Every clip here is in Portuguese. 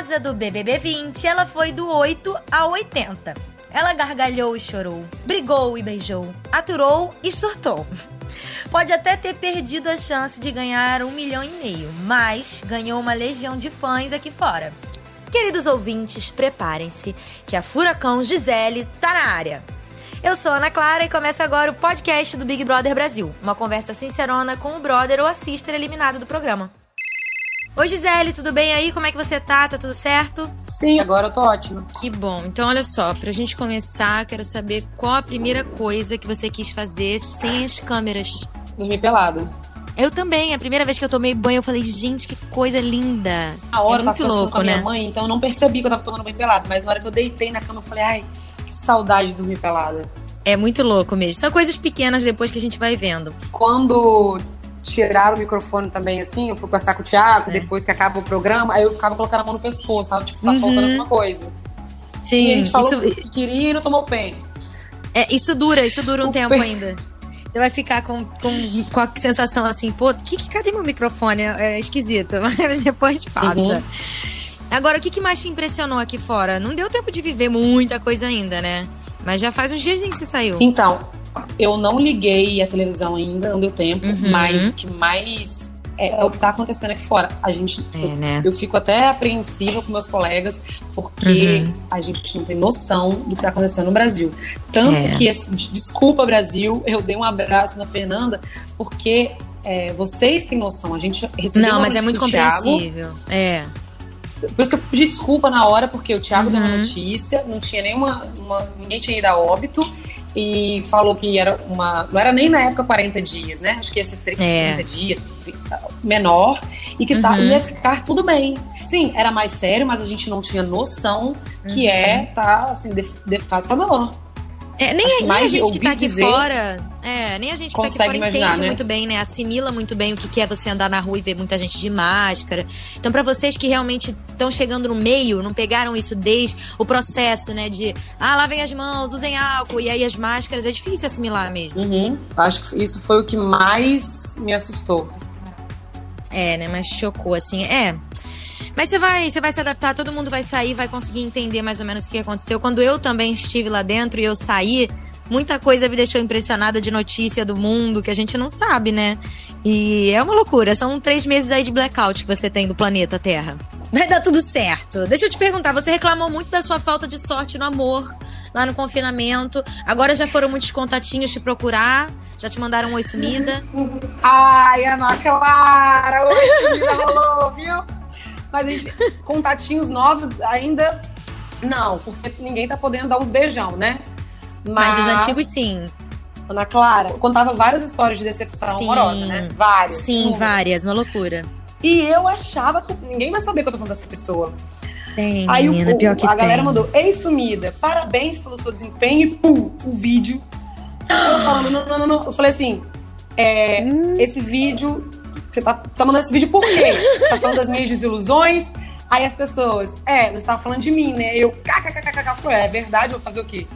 casa do BBB 20, ela foi do 8 ao 80. Ela gargalhou e chorou, brigou e beijou, aturou e surtou. Pode até ter perdido a chance de ganhar um milhão e meio, mas ganhou uma legião de fãs aqui fora. Queridos ouvintes, preparem-se, que a Furacão Gisele tá na área. Eu sou Ana Clara e começa agora o podcast do Big Brother Brasil, uma conversa sincerona com o brother ou a sister eliminado do programa. Oi, Gisele, tudo bem aí? Como é que você tá? Tá tudo certo? Sim, agora eu tô ótima. Que bom. Então, olha só, pra gente começar, quero saber qual a primeira coisa que você quis fazer sem as câmeras. Dormir pelada. Eu também. A primeira vez que eu tomei banho, eu falei, gente, que coisa linda. A hora é eu muito tava louco, com a minha né? mãe, então eu não percebi que eu tava tomando banho pelado. Mas na hora que eu deitei na cama, eu falei, ai, que saudade de dormir pelada. É muito louco mesmo. São coisas pequenas depois que a gente vai vendo. Quando tiraram o microfone também, assim, eu fui conversar com o Thiago, É. depois que acaba o programa, aí eu ficava colocando a mão no pescoço, tava tipo, tá Uhum. faltando alguma coisa. e a Sim, gente falou isso, que queria e não tomou pen. é, isso dura, isso dura um O tempo pe- ainda. Você vai ficar com, com, com a sensação assim, pô, que, que, cadê meu microfone? É, é esquisito, mas depois passa. Uhum. Agora, o que, que mais te impressionou aqui fora? Não deu tempo de viver muita coisa ainda, né? Mas já faz uns dias que você saiu. Então, eu não liguei a televisão ainda, não deu tempo, Uhum. mas o que mais é, é o que tá acontecendo aqui fora. A gente. É, né? Eu fico até apreensiva com meus colegas, porque Uhum. a gente não tem noção do que tá acontecendo no Brasil. Tanto É. que, esse- desculpa, Brasil, eu dei um abraço na Fernanda, porque é, vocês têm noção. A gente recebeu Não, mas é muito Thiago, compreensível. É. por isso que eu pedi desculpa na hora, porque o Thiago deu uma Uhum. notícia, não tinha nenhuma. uma- ninguém tinha ido a óbito e falou que era uma. Não era nem na época 40 dias, né? Acho que ia ser 30 É. dias, menor, e que tá, Uhum. ia ficar tudo bem. Sim, era mais sério, mas a gente não tinha noção que Uhum. é tá assim, def- devastador. É, nem, que nem a gente que tá aqui dizer- fora. É, nem a gente que tá aqui Consegue fora imaginar, entende né? muito bem, né? Assimila muito bem o que é você andar na rua e ver muita gente de máscara. Então, pra vocês que realmente estão chegando no meio, não pegaram isso desde o processo, né? De ah, lavem as mãos, usem álcool, e aí as máscaras, é difícil assimilar mesmo. Uhum. Acho que isso foi o que mais me assustou. É, né? Mas chocou, assim. É. Mas você vai, você vai se adaptar, todo mundo vai sair, vai conseguir entender mais ou menos o que aconteceu. Quando eu também estive lá dentro e eu saí, muita coisa me deixou impressionada de notícia do mundo que a gente não sabe, né? E é uma loucura. São três meses aí de blackout que você tem do planeta Terra. Vai dar tudo certo. Deixa eu te perguntar, você reclamou muito da sua falta de sorte no amor lá no confinamento. Agora já foram muitos contatinhos te procurar? Já te mandaram um oi sumida? Ai, Ana Clara, hoje já rolou, viu? Mas a gente, contatinhos novos ainda não, porque ninguém tá podendo dar uns beijão, né? Mas os antigos sim. Ana Clara, contava várias histórias de decepção Sim. amorosa, né? Várias. Sim, várias, uma loucura. E eu achava que ninguém vai saber que eu tô falando dessa pessoa. Tem, Aí o- menina, o- pior que a galera tem. mandou, ei sumida, parabéns pelo seu desempenho e pum, o vídeo. Eu falando, não, não, não, não. Eu falei assim, é, Hum. esse vídeo, você tá, tá mandando esse vídeo por quê? tá falando das minhas desilusões? Aí as pessoas, é, você tava falando de mim, né? Eu, kkkk, eu falei, é verdade, vou fazer o quê?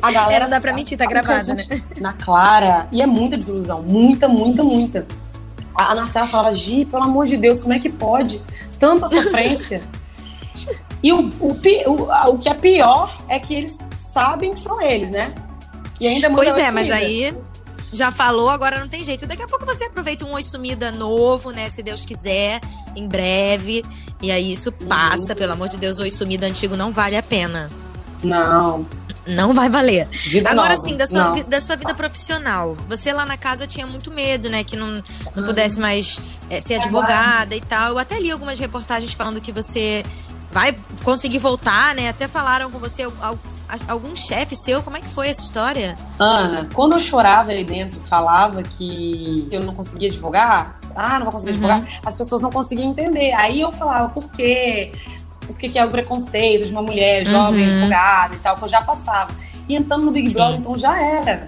A É, não dá pra mentir, tá gravado, né? Na Clara, e é muita desilusão, muita, muita, muita. A Ana Clara falava, Gi, pelo amor de Deus, como é que pode? Tanta sofrência. E o, o, o, o que é pior é que eles sabem que são eles, né? E ainda Pois oi é, mas aí já falou, agora não tem jeito. Daqui a pouco você aproveita um oi sumida novo, né? Se Deus quiser, em breve. E aí isso passa, pelo amor de Deus, oi sumida antigo não vale a pena. Não. Não vai valer. Vida Agora sim, da sua, vi- da sua vida profissional. Você lá na casa tinha muito medo, né? Que não, não pudesse mais eh, ser advogada e tal. Eu até li algumas reportagens falando que você vai conseguir voltar, né? Até falaram com você al- algum chefe seu. Como é que foi essa história? Ana, quando eu chorava aí dentro e falava que eu não conseguia advogar, ah, não vou conseguir Uhum. advogar, as pessoas não conseguiam entender. Aí eu falava, por quê? O que que é o preconceito de uma mulher jovem, Uhum. advogada e tal, que eu já passava. E entrando no Big. Brother, então já era.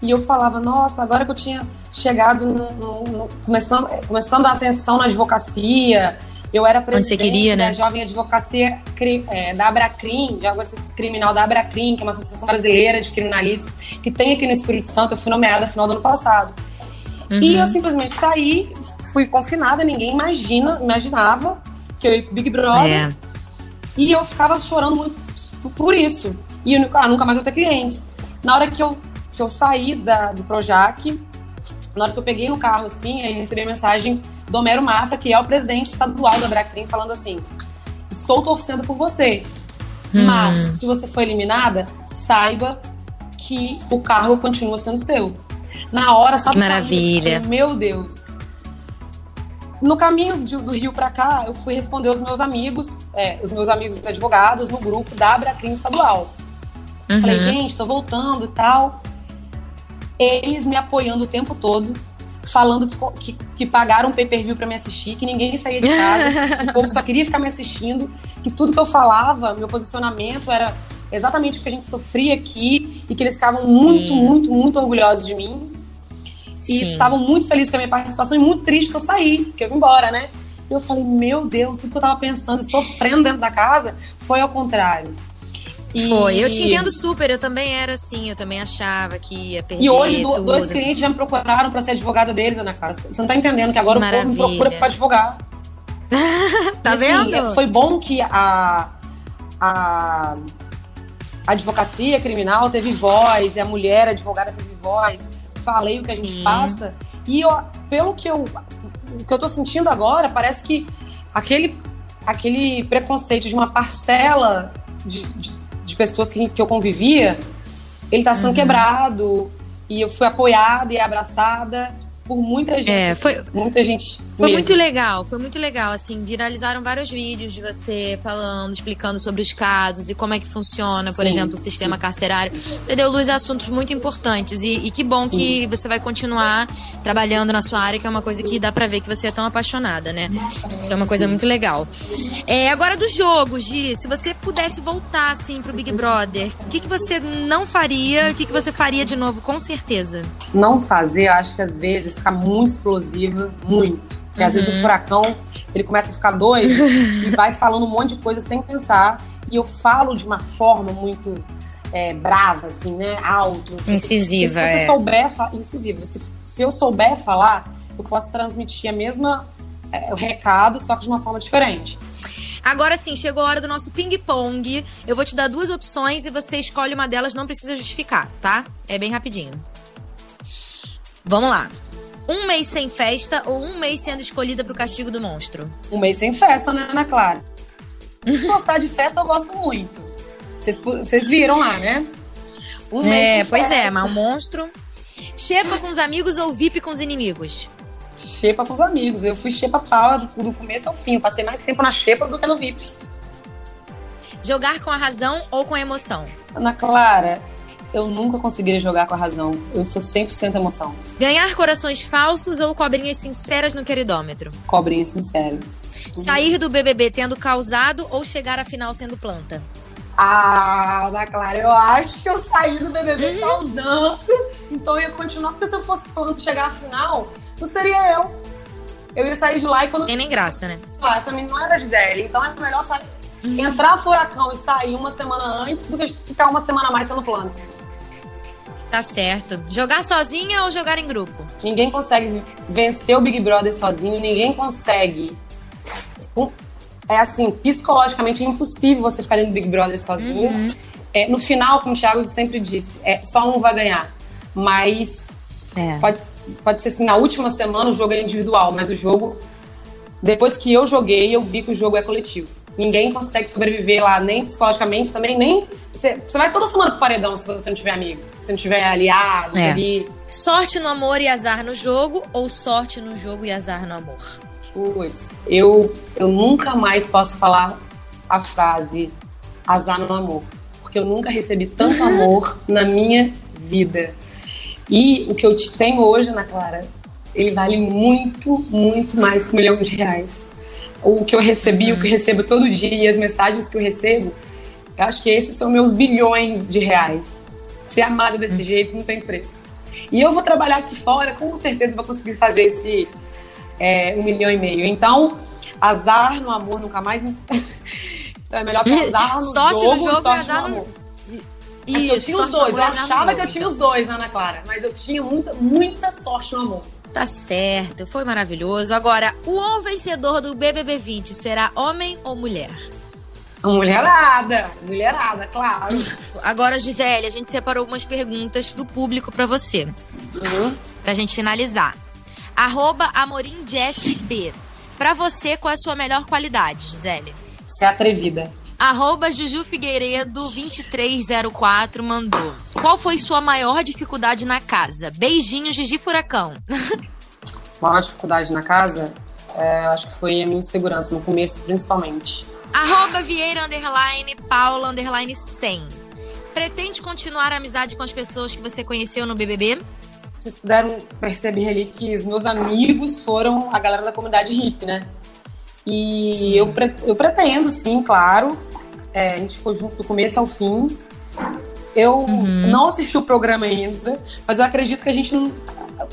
E eu falava, nossa, agora que eu tinha chegado no, no- no- começando, começando a ascensão na advocacia, eu era você presidente queria, da né? jovem advocacia é, da Abracrim, de algo assim, criminal da Abracrim, que é uma associação brasileira de criminalistas que tem aqui no Espírito Santo. Eu fui nomeada no final do ano passado. E Uhum. eu simplesmente saí, fui confinada, ninguém imagina, imaginava que eu ia Big Brother. É. E eu ficava chorando muito por isso. E eu nunca, ah, nunca mais vou ter clientes. Na hora que eu, que eu saí da, do Projac, na hora que eu peguei no carro, assim, aí recebi a mensagem do Homero Mafra, que é o presidente estadual da Bracrim, falando assim: Estou torcendo por você. Hum. Mas, se você for eliminada, saiba que o cargo continua sendo seu. Na hora, sabe? Que maravilha. Falei, Meu Deus. No caminho de- do Rio pra cá, eu fui responder os meus amigos, é, os meus amigos advogados, no grupo da Abracrim Estadual. Falei, Uhum. gente, tô voltando e tal. Eles me apoiando o tempo todo, falando que, que, que pagaram um pay-per-view pra me assistir, que ninguém saía de casa, que o povo só queria ficar me assistindo, que tudo que eu falava, meu posicionamento era exatamente o que a gente sofria aqui e que eles ficavam muito, Sim. muito, muito orgulhosos de mim. Sim. E estavam muito felizes com a minha participação e muito tristes que eu saí, que eu vim embora, né? E eu falei, meu Deus, tudo que eu tava pensando e sofrendo dentro da casa foi ao contrário. E- Foi, eu te entendo super, eu também era assim, eu também achava que ia perder E hoje do- dois clientes já me procuraram pra ser advogada deles, Ana Clara. Você não tá entendendo que agora Que o povo me procura pra advogar. Tá E, assim, vendo? Foi bom que a, a advocacia criminal teve voz, e a mulher advogada teve voz. Falei o que a gente Sim. passa. E eu, pelo que eu, o que eu tô sentindo agora, parece que aquele, aquele preconceito de uma parcela de, de, de pessoas que, que eu convivia, ele tá sendo Uhum. quebrado. E eu fui apoiada e abraçada por muita gente. É, foi- muita gente. Foi mesmo. muito legal, foi muito legal, assim, viralizaram vários vídeos de você falando, explicando sobre os casos e como é que funciona, por Sim, exemplo, o sistema carcerário. Você deu luz a assuntos muito importantes e, e que bom Sim. que você vai continuar trabalhando na sua área, que é uma coisa que dá pra ver que você é tão apaixonada, né? Que é uma coisa muito legal. É, agora do jogo, Gi, se você pudesse voltar, assim, pro Big Brother, o que, que você não faria, o que, que você faria de novo, com certeza? não fazer, eu acho que às vezes fica muito explosiva, muito. Porque às vezes o furacão, ele começa a ficar doido e vai falando um monte de coisa sem pensar. E eu falo de uma forma muito é, brava, assim, né? Alto. Incisiva, se você é. souber falar. Incisiva. Se, se eu souber falar, eu posso transmitir a mesma. é, o recado, só que de uma forma diferente. Agora sim, chegou a hora do nosso ping-pong. Eu vou te dar duas opções e você escolhe uma delas, não precisa justificar, tá? É bem rapidinho. Vamos lá. Um mês sem festa ou um mês sendo escolhida pro castigo do monstro? Um mês sem festa, né, Ana Clara? Se gostar de festa, eu gosto muito. Vocês, viram lá, né? Um É, pois é, festa. mas o monstro. Xepa com os amigos ou VIP com os inimigos? Xepa com os amigos. Eu fui xepa pau do, do começo ao fim. Eu passei mais tempo na xepa do que no VIP. Jogar com a razão ou com a emoção? Ana Clara, eu nunca conseguiria jogar com a razão. Eu sou 100% emoção. Ganhar corações falsos ou cobrinhas sinceras no queridômetro? Cobrinhas sinceras. Sair do BBB tendo causado ou chegar à final sendo planta? Ah, Ana Clara, eu acho que eu saí do BBB causando. Então eu ia continuar. Porque se eu fosse quando chegar na final, não seria eu. Eu ia sair de lá e quando Tem nem graça, né? Ah, essa menina não era Gisele, então é melhor sair, entrar furacão e sair uma semana antes do que ficar uma semana mais sendo plano. Tá certo. Jogar sozinha ou jogar em grupo? Ninguém consegue vencer o Big Brother sozinho, ninguém consegue. Um- É assim, psicologicamente é impossível você ficar dentro do Big Brother sozinho. É, no final, como o Thiago sempre disse, é, só um vai ganhar. Mas É. pode, pode ser assim, na última semana o jogo é individual, mas o jogo, depois que eu joguei, eu vi que o jogo é coletivo. Ninguém consegue sobreviver lá, nem psicologicamente, também nem. Você, você vai toda semana pro paredão se você não tiver amigo, se não tiver aliado É. ali. Sorte no amor e azar no jogo ou sorte no jogo e azar no amor? Putz, eu, eu nunca mais posso falar a frase azar no amor. Porque eu nunca recebi tanto amor na minha vida. E o que eu te tenho hoje, Ana Clara, ele vale muito, muito mais que um milhão de reais. O que eu recebi, o que eu recebo todo dia e as mensagens que eu recebo, eu acho que esses são meus bilhões de reais. Ser amada desse jeito não tem preço. E eu vou trabalhar aqui fora, com certeza vou conseguir fazer esse é, um milhão e meio. Então, azar no amor nunca mais. é melhor que azar no Sorte jogo, no jogo e sorte azar no no- amor. É que eu tinha os dois. Eu no achava que eu tinha então. os dois, né, Ana Clara? Mas eu tinha muita, muita sorte no amor. Tá certo. Foi maravilhoso. Agora, o vencedor do BBB 20 será homem ou mulher? Mulherada, mulherada, claro. Agora, Gisele, a gente separou algumas perguntas do público para você. Uhum. Pra gente finalizar. Arroba AmorimJSB. Pra você, qual é a sua melhor qualidade, Gisele? Ser atrevida. Arroba Juju Figueiredo 2304 mandou. Qual foi sua maior dificuldade na casa? Beijinho, Gigi Furacão. maior dificuldade na casa, é, acho que foi a minha insegurança, no começo principalmente. Arroba Vieira Underline Paula Underline 100. Pretende continuar a amizade com as pessoas que você conheceu no BBB? Vocês puderam perceber ali que os meus amigos foram a galera da comunidade hip, né? E eu, eu pretendo, sim, claro. É, a gente ficou junto do começo ao fim. Eu uhum. não assisti o programa ainda, mas eu acredito que a gente não,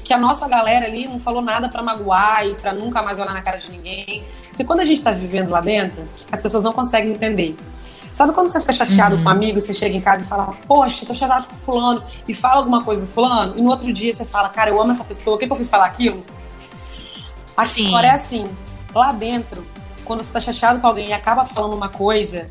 que a nossa galera ali não falou nada para magoar e para nunca mais olhar na cara de ninguém. Porque quando a gente tá vivendo lá dentro, as pessoas não conseguem entender. Sabe quando você fica chateado uhum. com um amigo, você chega em casa e fala, poxa, tô chateado com fulano, e fala alguma coisa do fulano, e no outro dia você fala, cara, eu amo essa pessoa, o que, que eu fui falar aquilo? A Sim. história é assim, lá dentro, quando você tá chateado com alguém e acaba falando uma coisa,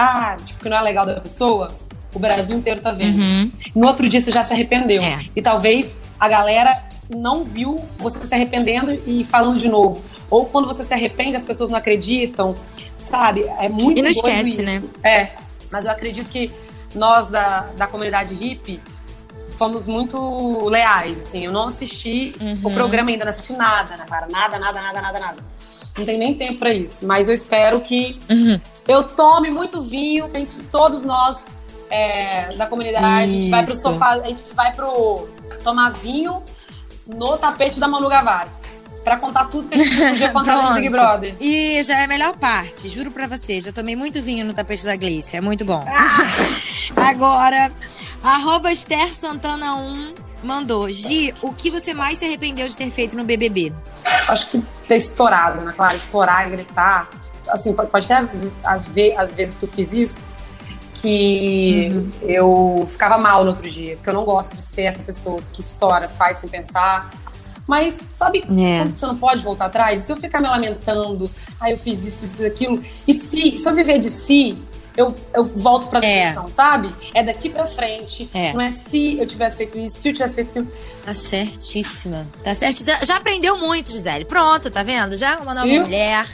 ah, tipo, que não é legal da pessoa, o Brasil inteiro tá vendo. Uhum. No outro dia você já se arrependeu. É. E talvez a galera não viu você se arrependendo e falando de novo. Ou quando você se arrepende, as pessoas não acreditam, sabe? É muito E não esquece, isso. né? É. Mas eu acredito que nós da, da comunidade hippie fomos muito leais, assim. Eu não assisti uhum. o programa ainda, não assisti nada, né, cara? Nada, nada, nada, nada, nada. Não tem nem tempo para isso. Mas eu espero que uhum. Eu tome muito vinho, que a gente, todos nós é, da comunidade, isso. a gente vai pro sofá, a gente vai pro tomar vinho no tapete da Manu Gavassi. Pra contar tudo que a gente podia contar no Big Brother. E já é a melhor parte, juro pra você. Já tomei muito vinho no tapete da Glícia, é muito bom. Ah. Agora, arroba Esther Santana 1 mandou. Gi, o que você mais se arrependeu de ter feito no BBB? Acho que ter estourado, né? Claro, estourar, gritar. Assim, pode, pode até haver, às vezes que eu fiz isso, que uhum. eu ficava mal no outro dia, porque eu não gosto de ser essa pessoa que estoura, faz sem pensar. Mas sabe é. quando você não pode voltar atrás? Se eu ficar me lamentando, ah, eu fiz isso, isso aquilo, e se, se eu viver de si, eu, eu volto pra discussão, é. sabe? É daqui pra frente. É. Não é se eu tivesse feito isso, se eu tivesse feito aquilo. Tá certíssima. Tá certo. Já, já aprendeu muito, Gisele. Pronto, tá vendo? Já é uma nova mulher.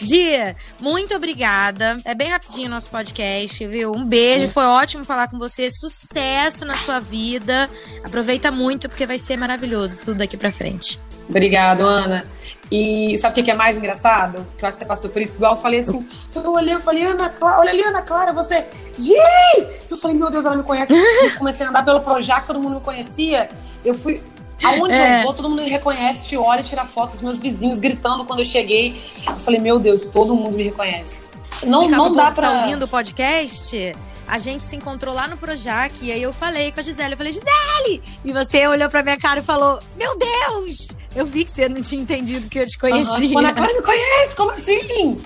Gia, muito obrigada. É bem rapidinho o nosso podcast, viu? Um beijo, foi ótimo falar com você. Sucesso na sua vida. Aproveita muito, porque vai ser maravilhoso tudo daqui pra frente. Obrigado, Ana. E sabe o que é mais engraçado? Que você passou por isso. Igual eu falei assim, eu olhei, eu falei, Ana Clara, olha ali, Ana Clara, você. Gi! Eu falei, meu Deus, ela me conhece. Eu comecei a andar pelo Projac, todo mundo me conhecia. Eu fui. Aonde é. eu vou, todo mundo me reconhece, te olha, tira fotos dos meus vizinhos gritando quando eu cheguei. Eu falei, meu Deus, todo mundo me reconhece. Não, não dá pra. Tá ouvindo o podcast? A gente se encontrou lá no Projac e aí eu falei com a Gisele. Eu falei, Gisele! E você olhou pra minha cara e falou: Meu Deus! Eu vi que você não tinha entendido que eu te conhecia. Uhum, tipo, cara me conhece, como assim?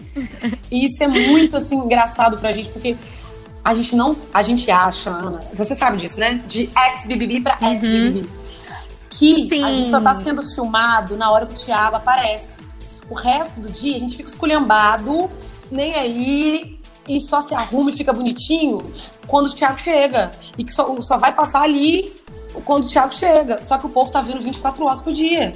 e isso é muito assim engraçado pra gente, porque a gente não. A gente acha, Ana, você sabe disso, né? De ex-BBB pra ex-BBB. Uhum que Sim. a gente só tá sendo filmado na hora que o Thiago aparece. O resto do dia a gente fica esculhambado, nem aí, e só se arruma e fica bonitinho quando o Thiago chega. E que só, só vai passar ali quando o Thiago chega. Só que o povo tá vendo 24 horas por dia.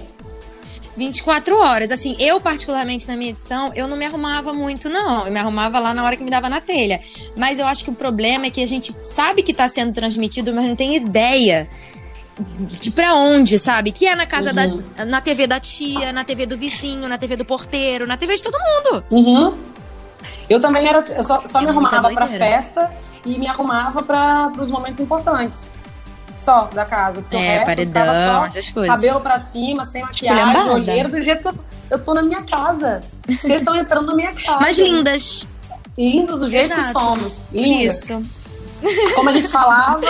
24 horas. Assim, eu, particularmente na minha edição, eu não me arrumava muito, não. Eu me arrumava lá na hora que me dava na telha. Mas eu acho que o problema é que a gente sabe que tá sendo transmitido, mas não tem ideia de pra onde, sabe? Que é na casa uhum. da. na TV da tia, na TV do vizinho, na TV do porteiro, na TV de todo mundo. Uhum. Eu também era. Eu só, só é me arrumava pra festa e me arrumava para os momentos importantes. Só da casa. Porque é, paredão, só, essas coisas. Cabelo pra cima, sem maquiagem, olheiro, do jeito que eu sou. Eu tô na minha casa. Vocês estão entrando na minha casa. Mas lindas. Lindos do jeito Exato. que somos. Lindas. Isso. Como a gente falava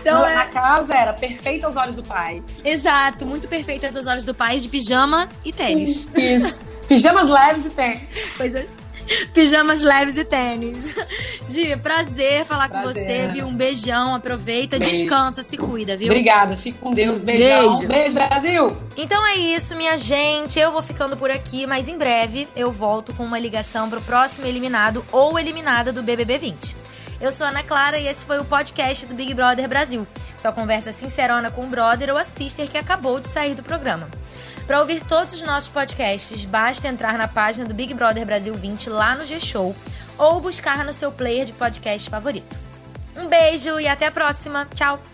então, na, é... na, casa, era perfeita aos olhos do pai. Exato, muito perfeitas aos olhos do pai, de pijama e tênis. Sim, isso. Pijamas leves e tênis. Pois é. Pijamas leves e tênis. Gi, prazer falar prazer. com você, viu? Um beijão, aproveita, Beijo. descansa, se cuida, viu? Obrigada, fique com Deus. Beijão. Beijo. Beijo, Brasil! Então é isso, minha gente. Eu vou ficando por aqui, mas em breve eu volto com uma ligação pro próximo eliminado ou eliminada do BBB 20. Eu sou Ana Clara e esse foi o podcast do Big Brother Brasil. Sua conversa sincerona com o brother ou a sister que acabou de sair do programa. Para ouvir todos os nossos podcasts, basta entrar na página do Big Brother Brasil 20 lá no G-Show ou buscar no seu player de podcast favorito. Um beijo e até a próxima. Tchau!